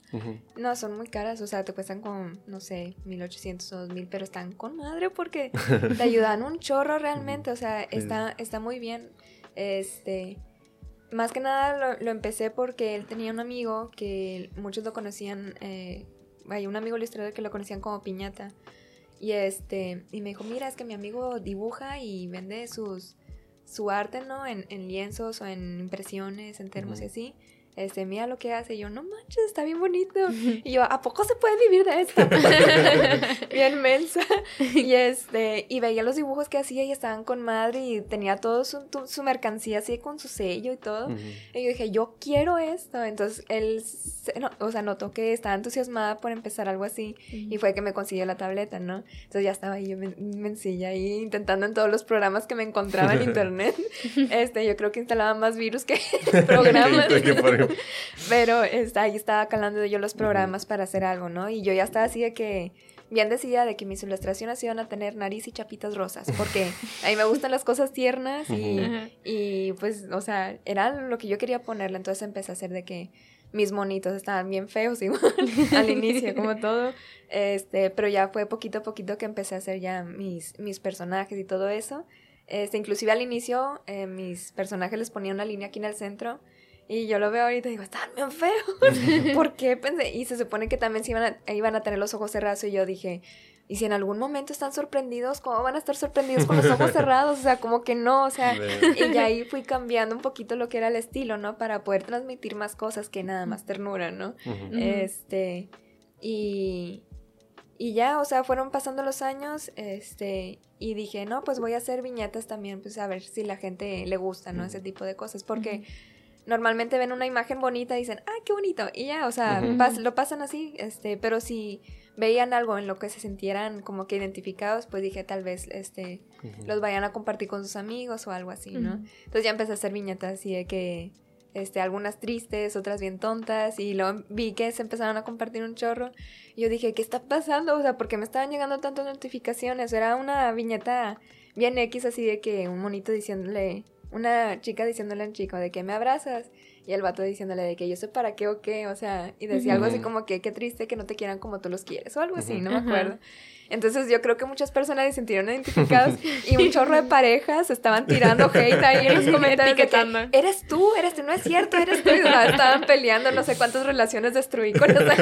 No, son muy caras, o sea, te cuestan con, no sé, 1800 o 2000, pero están con madre porque te ayudan un chorro realmente, o sea, está, está muy bien. Este, más que nada lo, lo empecé porque él tenía un amigo que muchos lo conocían, eh, hay un amigo ilustrador que lo conocían como Piñata. Y este, y me dijo, mira, es que mi amigo dibuja y vende sus, su arte, ¿no? En, en lienzos o en impresiones, en termos y así. Este, mira lo que hace. Y yo, no manches, está bien bonito. Y yo, ¿a poco se puede vivir de esto? bien mensa. Y este, y veía los dibujos que hacía y estaban con madre y tenía todo su, tu- su mercancía así con su sello y todo. Ujú. Y yo dije, yo quiero esto. Entonces él, se- no, o sea, notó que estaba entusiasmada por empezar algo así. Y fue que me consiguió la tableta, ¿no? Entonces ya estaba ahí yo men- mencilla ahí intentando en todos los programas que me encontraba en internet. Este, yo creo que instalaba más virus que programas. Pero este, ahí estaba calando yo los programas para hacer algo, ¿no? Y yo ya estaba así de que bien decidida de que mis ilustraciones iban a tener nariz y chapitas rosas, porque a mí me gustan las cosas tiernas y pues, o sea, era lo que yo quería ponerle, entonces empecé a hacer de que mis monitos estaban bien feos igual al inicio, como todo, este, pero ya fue poquito a poquito que empecé a hacer ya mis, mis personajes y todo eso. Este, inclusive al inicio eh, mis personajes les ponía una línea aquí en el centro y yo lo veo ahorita y digo, están bien feos. ¿Por qué pensé? Y se supone que también se iban a, iban a tener los ojos cerrados y yo dije, ¿y si en algún momento están sorprendidos? ¿Cómo van a estar sorprendidos con los ojos cerrados? O sea, como que no, o sea, y ya ahí fui cambiando un poquito lo que era el estilo, ¿no? Para poder transmitir más cosas que nada más ternura, ¿no? Este, y, y ya, o sea, fueron pasando los años, este, y dije, no, pues voy a hacer viñetas también, pues a ver si la gente le gusta, ¿no? Ese tipo de cosas, porque normalmente ven una imagen bonita y dicen, ah, qué bonito, y ya, o sea, pas- lo pasan así, este, pero si veían algo en lo que se sintieran como que identificados, pues dije, tal vez, este, los vayan a compartir con sus amigos o algo así, ¿no? Entonces ya empecé a hacer viñetas así de que, este, algunas tristes, otras bien tontas, y luego vi que se empezaron a compartir un chorro, y yo dije, ¿qué está pasando? O sea, porque me estaban llegando tantas notificaciones? Era una viñeta bien X así de que un monito diciéndole, una chica diciéndole a un chico de que me abrazas, y el vato diciéndole de que yo sé para qué o qué, o sea, y decía algo así como que qué triste que no te quieran como tú los quieres, o algo así, no me acuerdo. Entonces yo creo que muchas personas se sintieron identificadas y un chorro de parejas estaban tirando hate ahí en los comentarios de que, eres tú, eres tú, no es cierto, eres tú. Y, estaban peleando, no sé cuántas relaciones destruí con esa,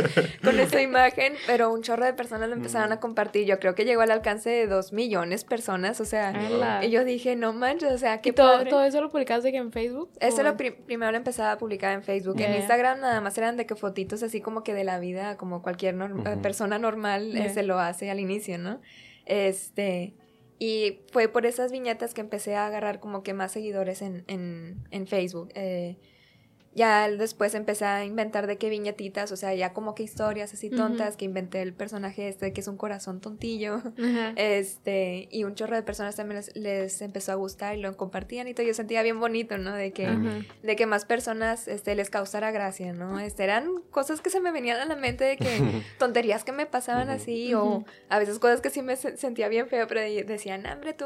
con esa imagen, pero un chorro de personas lo empezaron a compartir. Yo creo que llegó al alcance de dos millones de personas, o sea, Ala. y yo dije, no manches, o sea, qué ¿Y todo, padre. todo eso lo publicaste en Facebook? Eso ¿O- lo pri- primero lo empezaba a publicar en Facebook. En Ya. Instagram nada más eran de que fotitos así como que de la vida, como cualquier norm- eh, Ujú. persona normal eh, se lo hace al inicio, ¿no? Este, y fue por esas viñetas que empecé a agarrar como que más seguidores en, en, Facebook. Eh, ya después empecé a inventar de qué viñetitas, o sea, ya como que historias así tontas, que inventé el personaje este que es un corazón tontillo. Este, y un chorro de personas también les, les empezó a gustar y lo compartían y todo. Yo sentía bien bonito, ¿no? De que, de que más personas este, les causara gracia, ¿no? Este, eran cosas que se me venían a la mente de que tonterías que me pasaban así o a veces cosas que sí me se- sentía bien feo, pero de- decían, hombre, tú,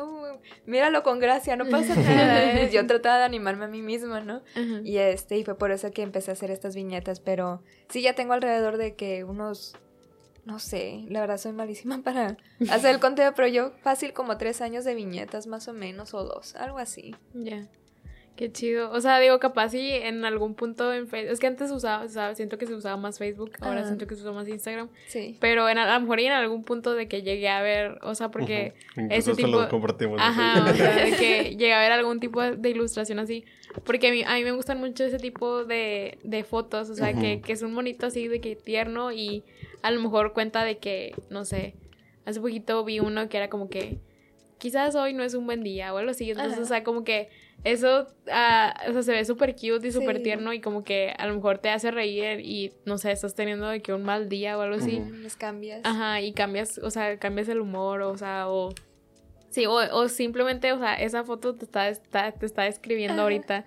míralo con gracia, no pasa nada. Yo trataba de animarme a mí misma, ¿no? Y este, y fue por eso que empecé a hacer estas viñetas, pero sí ya tengo alrededor de que unos, no sé, la verdad soy malísima para hacer el conteo, pero yo fácil como tres años de viñetas más o menos, o dos, algo así. Ya. Qué chido. O sea, digo, capaz si en algún punto en Facebook. Es que antes usaba, usaba- siento que se usaba más Facebook, ahora Ajá. siento que se usa más Instagram. Sí. Pero en, a lo mejor y en algún punto de que llegué a ver, o sea, porque. Ese hasta tipo- lo compartimos. Ajá, o sea, de que llegué a ver algún tipo de, ilustración así. Porque a mí, a mí me gustan mucho ese tipo de, de fotos, o sea, que, que es un monito así de que tierno y a lo mejor cuenta de que, no sé, hace poquito vi uno que era como que quizás hoy no es un buen día o algo así. Entonces, o sea, como que eso, ah, o sea, se ve súper cute y súper Sí. tierno y como que a lo mejor te hace reír y, no sé, estás teniendo de que un mal día o algo así. Cambias. Ajá, y cambias, o sea, cambias el humor, o sea, o... Sí, o, o simplemente, o sea, esa foto te está, está- te está describiendo ahorita.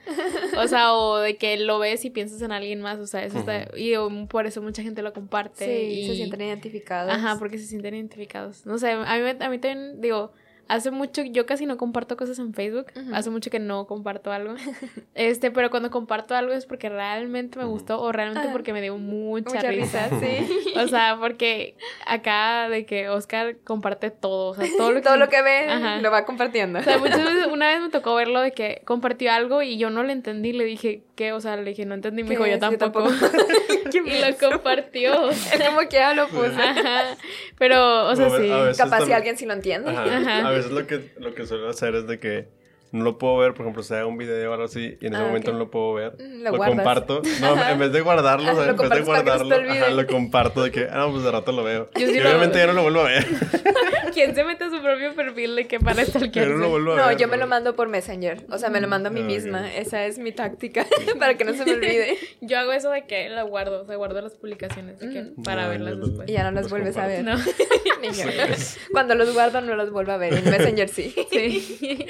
O sea, o de que lo ves y piensas en alguien más, o sea, eso está... Y um, por eso mucha gente lo comparte. Sí, y, se sienten identificados. Ajá, porque se sienten identificados. No sé, a mí, me- a mí también, digo, hace mucho, yo casi no comparto cosas en Facebook, hace mucho que no comparto algo. Este, pero cuando comparto algo es porque realmente me gustó o realmente Ajá. porque me dio mucha, Mucha risa. risa, sí. O sea, porque acá de que Oscar comparte todo, o sea, todo lo que... Todo lo que ve Ajá. lo va compartiendo. O sea, muchas veces, una vez me tocó verlo de que compartió algo y yo no le entendí, le dije, ¿qué? O sea, le dije, no entendí, me ¿Qué dijo, yo tampoco. Qué y lo compartió. Es como que ya lo puse. Ajá. Pero, o sea, sí. Capaz si también- alguien sí lo entiende. Ajá. Ajá. Veces lo que, lo que suelo hacer es de que no lo puedo ver, por ejemplo, sea un video o algo así, y en ese Ah, momento no lo puedo ver. Mm, Lo, comparto. No, en vez de guardarlo, Ah, o en vez de que no guardarlo, ajá, lo comparto de que, ah, no, pues de rato lo veo. Yo sí y lo- obviamente ya no lo vuelvo a ver. ¿Quién se mete a su propio perfil de que para ya no lo vuelvo a No, ver. yo me lo mando por Messenger. O sea, me lo mando a mí Ah, misma. Esa es mi táctica para que no se me olvide. Yo hago eso de que lo guardo, o sea, guardo las publicaciones de que, Mm. para No, verlas los- después. Y ya no las vuelves a ver. No, Niño. Cuando los guardo no los vuelvo a ver. En Messenger sí. sí.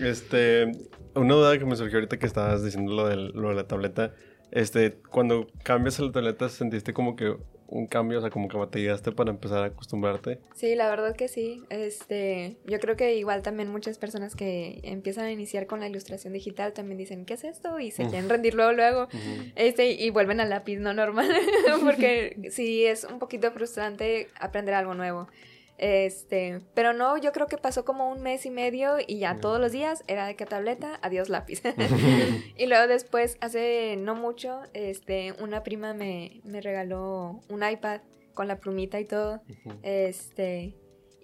Este, una duda que me surgió ahorita que estabas diciendo lo, del- lo de la tableta. Este, cuando cambias a la tableta, ¿sentiste como que un cambio? O sea, como que batallaste para empezar a acostumbrarte. Sí, la verdad que sí. Este, yo creo que igual también muchas personas que empiezan a iniciar con la ilustración digital también dicen, ¿qué es esto? Y se quieren rendir luego, luego. Este, y vuelven al lápiz, no normal. Porque sí es un poquito frustrante aprender algo nuevo. Este, pero no, yo creo que pasó como un mes y medio y ya todos los días era de que tableta, adiós lápiz. y luego después, hace no mucho, este, una prima me, me regaló un iPad con la plumita y todo. Este,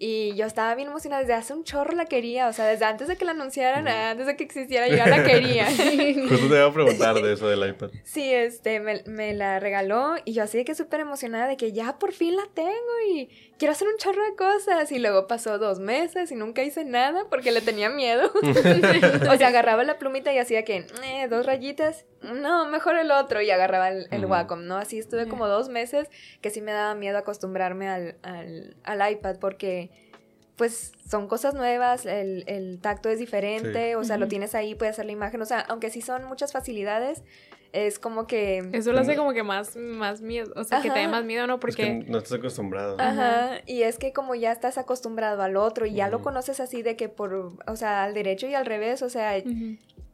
y yo estaba bien emocionada, desde hace un chorro la quería, o sea, desde antes de que la anunciaran, antes de que existiera, yo ya la quería. Justo te iba a preguntar de eso del iPad. Sí, este, me, me la regaló y yo así de que súper emocionada de que ya por fin la tengo y quiero hacer un chorro de cosas. Y luego pasó dos meses y nunca hice nada porque le tenía miedo. o sea, agarraba la plumita y hacía que, eh, dos rayitas, no, mejor el otro y agarraba el, el Wacom, ¿no? Así estuve como dos meses que sí me daba miedo acostumbrarme al, al, al iPad porque pues son cosas nuevas, el, el tacto es diferente, o sea, lo tienes ahí, puedes hacer la imagen, o sea, aunque sí son muchas facilidades, es como que... Eso lo hace como que más, más miedo, o sea, que te dé más miedo, ¿no? Porque... Es que no estás acostumbrado. Ajá, y es que como ya estás acostumbrado al otro y ya lo conoces así de que por, o sea, al derecho y al revés, o sea,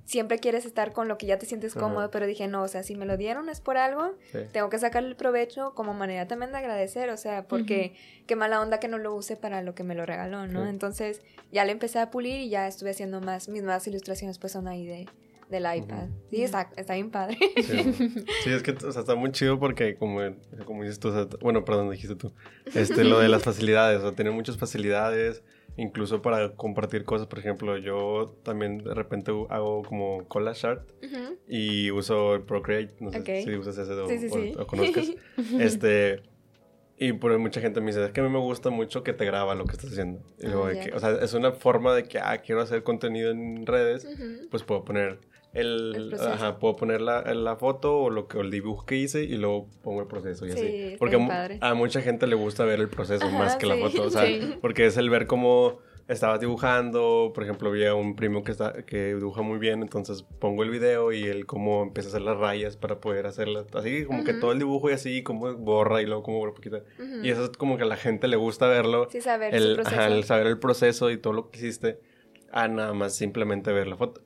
siempre quieres estar con lo que ya te sientes cómodo, pero dije, no, o sea, si me lo dieron es por algo, tengo que sacarle el provecho como manera también de agradecer, o sea, porque qué mala onda que no lo use para lo que me lo regaló, ¿no? Entonces ya le empecé a pulir y ya estuve haciendo más, mis nuevas ilustraciones pues son ahí de, del iPad. Sí, está, está, bien padre. Sí. es que o sea, está muy chido porque como, como dices tú, o sea, bueno, perdón, dijiste tú, este, lo de las facilidades, o sea, tiene muchas facilidades, incluso para compartir cosas, por ejemplo, yo también de repente hago como collage art y uso el Procreate, no sé si usas ese o, sí, o, conozcas. este, y por mucha gente me dice, es que a mí me gusta mucho que te graba lo que estás haciendo. Y luego de que, o sea, es una forma de que, ah, quiero hacer contenido en redes, pues puedo poner el, ajá, puedo poner la, la, foto o lo que el dibujo que hice y luego pongo el proceso y así. Porque a, mucha gente le gusta ver el proceso más que la foto, o sea, porque es el ver cómo estabas dibujando, por ejemplo, había un primo que está que dibuja muy bien, entonces pongo el video y él cómo empieza a hacer las rayas para poder hacerlas, así como que todo el dibujo y así como borra y luego como borra poquito. Y eso es como que a la gente le gusta verlo. Sí, saber el, proceso. el saber el proceso y todo lo que hiciste a nada más simplemente ver la foto.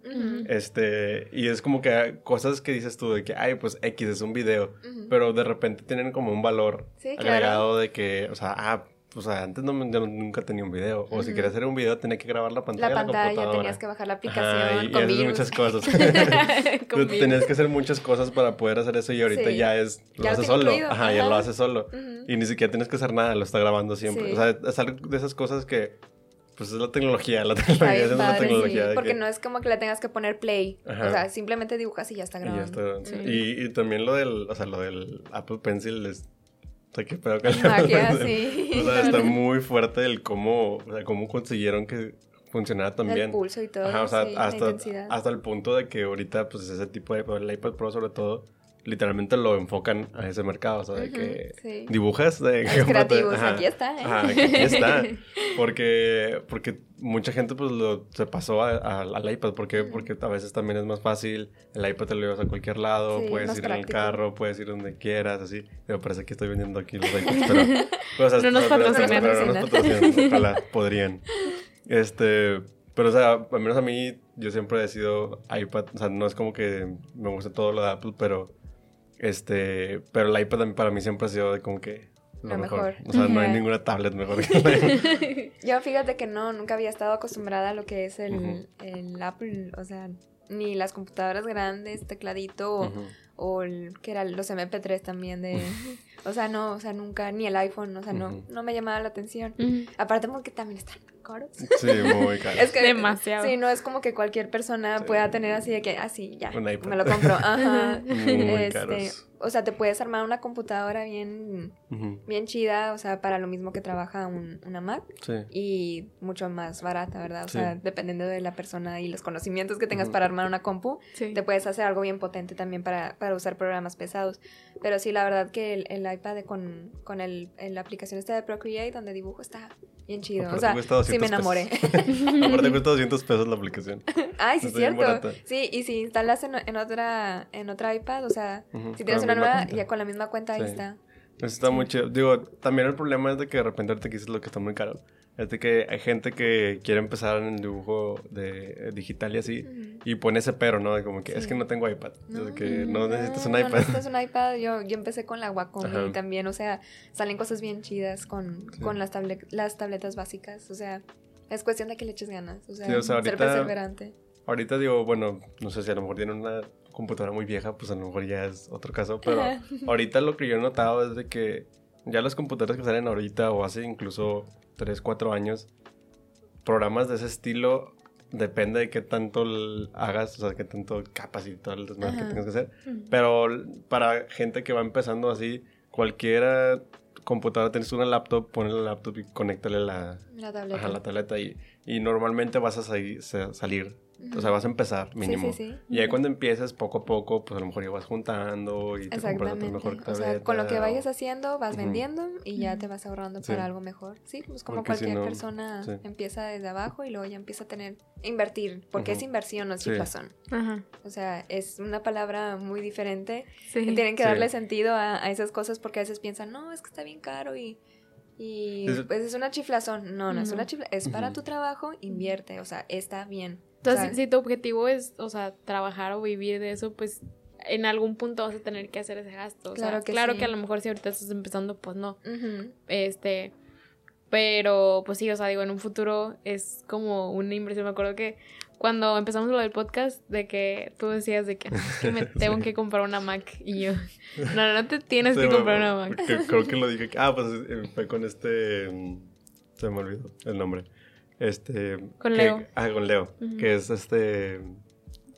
Este, y es como que cosas que dices tú de que, ay, pues X es un video, pero de repente tienen como un valor agregado de que, o sea, ah, pues antes no, yo nunca tenía un video. O si quería hacer un video, tenía que grabar la pantalla. La pantalla, tenías que bajar la aplicación. y, con muchas cosas. tenías que hacer muchas cosas para poder hacer eso y ahorita ya es. Lo haces solo. Ajá, ya lo haces solo. Y ni siquiera tienes que hacer nada, lo está grabando siempre. O sea, es algo de esas cosas que pues es la tecnología, la tecnología es la tecnología. porque no es como que le tengas que poner play. O sea, simplemente dibujas y ya está grabando. Y, y, también lo del, o sea, lo del Apple Pencil es... O sea, qué pedo que Magia, sí. O sea, está muy fuerte el cómo, o sea, cómo consiguieron que funcionara también. El pulso y todo. Ajá, o sea, hasta, hasta el punto de que ahorita, pues ese tipo de, el iPad Pro sobre todo, literalmente lo enfocan a ese mercado, o sea, de que dibujas de que creativos, aquí está. ¿eh? Ajá, aquí está. Porque, porque mucha gente pues lo, se pasó al iPad, porque Porque a veces también es más fácil, el iPad te lo llevas a cualquier lado, puedes ir en el carro, puedes ir donde quieras, así. Me parece que estoy vendiendo aquí los iPads, pero... no nos patrocinan. no nos patrocinan, ojalá podrían. Este... Pero, o sea, al menos a mí, yo siempre he sido iPad. O sea, no es como que me guste todo lo de Apple, pero este, pero el iPad para mí siempre ha sido de como que lo, mejor. O sea, no hay ninguna tablet mejor que el Yo fíjate que no, nunca había estado acostumbrada a lo que es el, el Apple, o sea, ni las computadoras grandes, tecladito o, o el, que eran los MP3 también de... o sea, no, o sea, nunca, ni el iPhone, o sea, no, no me llamaba la atención. Aparte porque también están caros. Sí, muy caros. Es que demasiado. Sí, no es como que cualquier persona pueda tener así de que, así, ah, ya, me lo compro. Ajá. muy este, caros o sea, te puedes armar una computadora bien, bien chida, o sea, para lo mismo que trabaja una Mac. Sí. Y mucho más barata, ¿verdad? O sea, dependiendo de la persona y los conocimientos que tengas para armar una compu, te puedes hacer algo bien potente también para, para, usar programas pesados. Pero sí, la verdad que el, iPad con, con el, la aplicación esta de Procreate, donde dibujo, está bien chido. Aparte o sea, cuesta sí me 200 enamoré. Aparte cuesta 200 pesos la aplicación. Ay, sí, bien cierto. Sí, y si instalas en, en otra en otra iPad, o sea, Ujú, si con tienes una nueva, cuenta. ya con la misma cuenta ahí Sí. está. Eso está muy chido. Digo, también el problema es de que de repente que dices lo que está muy caro. Es de que hay gente que quiere empezar en el dibujo de, eh, digital y así. Y pone ese pero, ¿no? De como que es que no tengo iPad. Es de que no necesitas un no iPad. necesitas un iPad. Yo, yo empecé con la Wacom también, o sea, salen cosas bien chidas con, Sí. con las, table- las tabletas básicas. O sea, es cuestión de que le eches ganas. O sea, Sí, o sea, ser perseverante. Ahorita digo, bueno, no sé si a lo mejor tienen una computadora muy vieja, pues a lo mejor ya es otro caso. Pero ahorita lo que yo he notado es de que ya las computadoras que salen ahorita o hace incluso 3, 4 años, programas de ese estilo depende de qué tanto hagas, o sea, qué tanto capas y todo el desmadre que tengas que hacer. Ujú. Pero para gente que va empezando así, cualquiera computadora, tienes una laptop, ponle la laptop y conéctale la, La tableta. ajá, la tableta y, y normalmente vas a salir, sa- salir o sea, vas a empezar mínimo. Sí, sí, sí. Y ahí cuando empieces poco a poco, pues a lo mejor ya vas juntando y te compras mejor O sea, con lo que vayas haciendo, vas vendiendo y ya te vas ahorrando Sí. para algo mejor. Sí, pues como Porque si cualquier no, persona sí. empieza desde abajo y luego ya empieza a tener, invertir, porque es inversión, no es Sí. chiflazón. Ajá. O sea, es una palabra muy diferente. Sí. Y tienen que Sí. darle sentido a, a esas cosas porque a veces piensan, no, es que está bien caro y, y Es- pues es una chiflazón. No, no es una chiflazón. Es para tu trabajo, invierte. O sea, está bien. Entonces, si tu objetivo es, o sea, trabajar o vivir de eso, pues en algún punto vas a tener que hacer ese gasto. O sea, Claro que claro sí. que a lo mejor si ahorita estás empezando, pues no. Este, pero pues sí, o sea, digo, en un futuro es como una inversión. Me acuerdo que cuando empezamos lo del podcast, de que tú decías de que, "Ah, es que me tengo Sí. que comprar una Mac. Y yo, no, no te tienes Sí, que comprar una Mac. creo que lo dije. Ah, pues eh, fue con este. mm, Se me olvidó el nombre. Este. Con que- Leo. Ah, con Leo. Ujú. Que es este.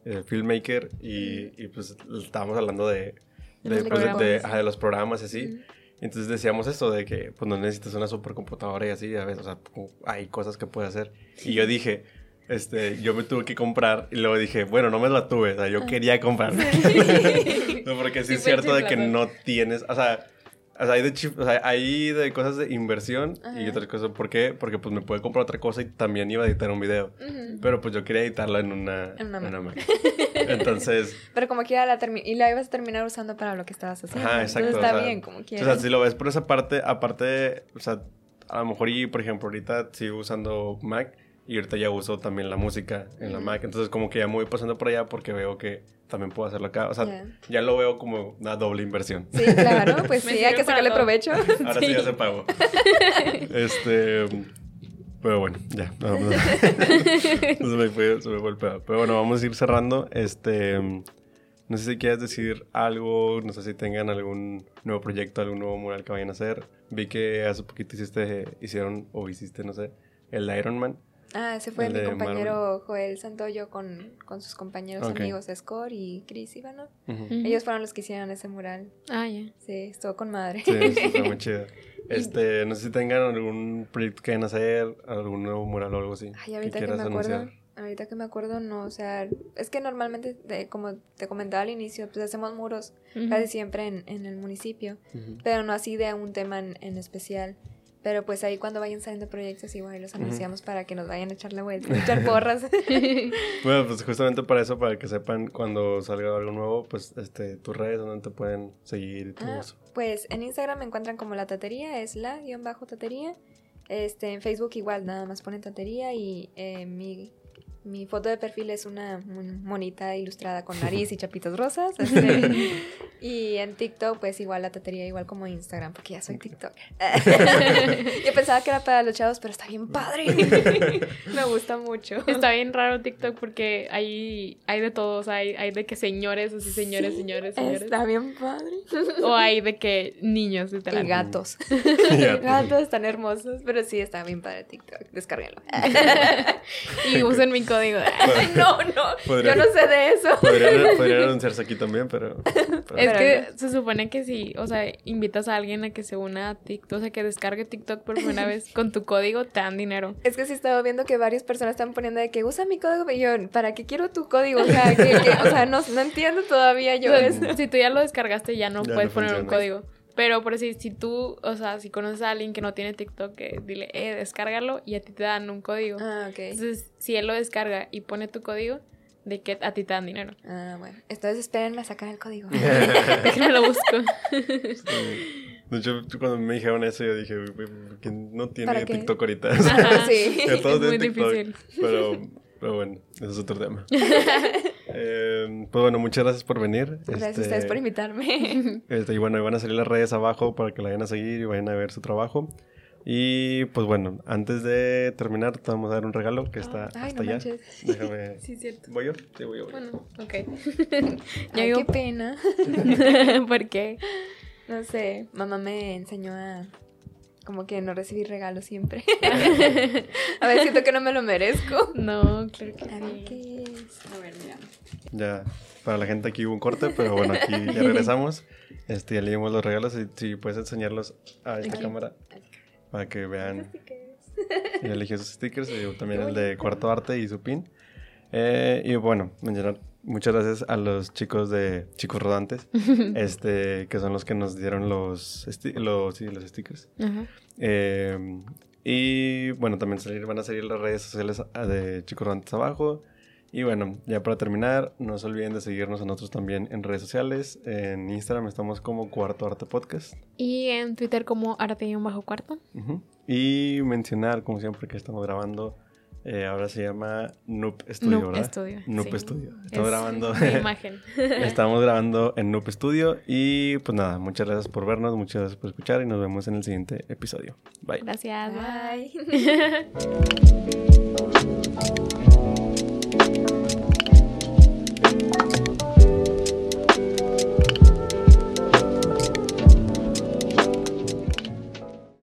eh, filmmaker. Y, y, pues estábamos hablando de. De De, los pues, de- de- programas. ajá, de los programas y así. Ujú. Entonces decíamos eso de que pues no necesitas una supercomputadora y así, a veces, o sea, hay cosas que puedes hacer. Y yo dije, este, yo me tuve que comprar y luego dije, bueno, no me la tuve, o sea, yo quería comprar. no, porque sí, Sí es cierto de que no tienes, o sea, o sea, hay de, chif- o sea, hay de cosas de inversión y otras cosas. ¿Por qué? Porque pues me puede comprar otra cosa y también iba a editar un video. Pero pues yo quería editarla en una, En una Mac. Mac. Entonces, Pero como quiera la y la ibas a terminar usando para lo que estabas haciendo. Ajá, Entonces exacto, está o sea, bien, como O quieras. sea, si lo ves por esa parte, aparte, o sea, a lo mejor y, por ejemplo, ahorita sigo usando Mac y ahorita ya uso también la música en la. Mac. Entonces, como que ya me voy pasando por allá porque veo que también puedo hacerlo acá. O sea, Ya. ya lo veo como una doble inversión. Sí, claro, pues sí, hay que sacarle todo. provecho. Ahora sí, ya se pagó. este. Pero bueno, ya. No, no. se, me fue, se me fue el pedo. Pero bueno, vamos a ir cerrando. Este. No sé si quieres decir algo, no sé si tengan algún nuevo proyecto, algún nuevo mural que vayan a hacer. Vi que hace poquito hiciste, hicieron o hiciste, no sé, el Iron Man. Ah, ese fue El mi compañero Joel Santoyo con, con sus compañeros amigos Score y Chris Ivano. Ujú. Ujú. Ellos fueron los que hicieron ese mural. Ah, ya. Sí, estuvo con madre. Sí, está muy chido. Este, no sé si tengan algún proyecto que vayan a hacer, algún nuevo mural o algo así. Ay, ahorita que, me acuerdo, ahorita que me acuerdo, no, o sea, es que normalmente, de- como te comentaba al inicio, pues hacemos muros casi siempre en, en el municipio, pero no así de un tema en, en especial. Pero pues ahí cuando vayan saliendo proyectos, igual los anunciamos para que nos vayan a echar la vuelta, echar porras. Bueno, pues justamente para eso, para que sepan cuando salga algo nuevo, pues este, tus redes donde te pueden seguir y todo Ah, eso. pues en Instagram me encuentran como la tatería, es la guion bajo tatería. Este, en Facebook igual, nada más ponen tatería y eh, mi, mi foto de perfil es una mon- monita ilustrada con nariz y chapitos rosas. este, y en TikTok, pues igual la tatería, igual como Instagram, porque ya soy TikToker. Yo pensaba que era para los chavos, pero está bien padre. me gusta mucho. Está bien raro TikTok porque hay, hay de todo, o sea, hay, hay de que señores, así señores, señores, señores. Está bien padre. O hay de que niños, Y literal. gatos. Ya. Gatos tan hermosos, pero sí está bien padre TikTok. Descárguenlo. Y usen mi código. no, no. Podría- Yo no sé de eso. Podrían, podrían anunciarse aquí también, pero... pero- Es Pero que se supone que si, o sea, invitas a alguien a que se una a TikTok, o sea, que descargue TikTok por primera vez con tu código, te dan dinero. Es que sí estaba viendo que varias personas están poniendo de que usa mi código. Y yo, ¿para qué quiero tu código? O sea, que, que- o sea no, no entiendo todavía yo O sea, eso. si tú ya lo descargaste, ya no Ya puedes no poner un código. Pero por si, si tú, o sea, si conoces a alguien que no tiene TikTok, dile, eh, descárgalo y a ti te dan un código. Ah, ok. Entonces, si él lo descarga y pone tu código, de que a ti te dan dinero. Ah, bueno. Entonces espérenme a sacar el código. Déjenme lo busco. Sí. De hecho, cuando me dijeron eso, yo dije, "Güey, ¿por qué no tiene. TikTok ahorita? Ajá. sí. Todos Es muy TikTok, difícil. Pero, pero bueno, ese es otro tema. Eh, pues bueno, muchas gracias por venir. Gracias a Este, ustedes por invitarme. este, y bueno, ahí van a salir las redes abajo para que la vayan a seguir y vayan a ver su trabajo. Y pues bueno, antes de terminar, te vamos a dar un regalo que está Ay, hasta no allá. manches. Déjame. Sí, cierto. ¿Voy yo? Sí, voy yo. voy yo. Bueno, ok. Ay, digo- qué pena. ¿Por qué? No sé, mamá me enseñó a como que no recibir regalos siempre. a ver, siento que no me lo merezco. No, claro que sí. ¿qué es? A ver, mira. Ya, para la gente aquí hubo un corte, pero bueno, aquí ya regresamos. Este, ya leímos los regalos y si puedes enseñarlos a esta Aquí. cámara para que vean. Ya elegí esos stickers y yo también el de Cuarto Arte y su pin. Eh, y bueno, mencionar muchas gracias a los chicos de Chicos Rodantes, este, que son los que nos dieron los, los, sí, los stickers. Ajá. Eh, y bueno, también salir, van a salir las redes sociales ah, de Chicos Rodantes abajo. Y bueno, ya para terminar, no se olviden de seguirnos a nosotros también en redes sociales. En Instagram estamos como Cuarto Arte Podcast. Y en Twitter como arte y un bajo cuarto. Y mencionar, como siempre, que estamos grabando. Eh, ahora se llama Noop Studio, Noob ¿verdad? Studio, Noop sí. Studio. Estamos Es grabando. imagen. estamos grabando en Noop Studio. Y pues nada, muchas gracias por vernos, muchas gracias por escuchar. Y nos vemos en el siguiente episodio. Bye. Gracias. bye. Bye.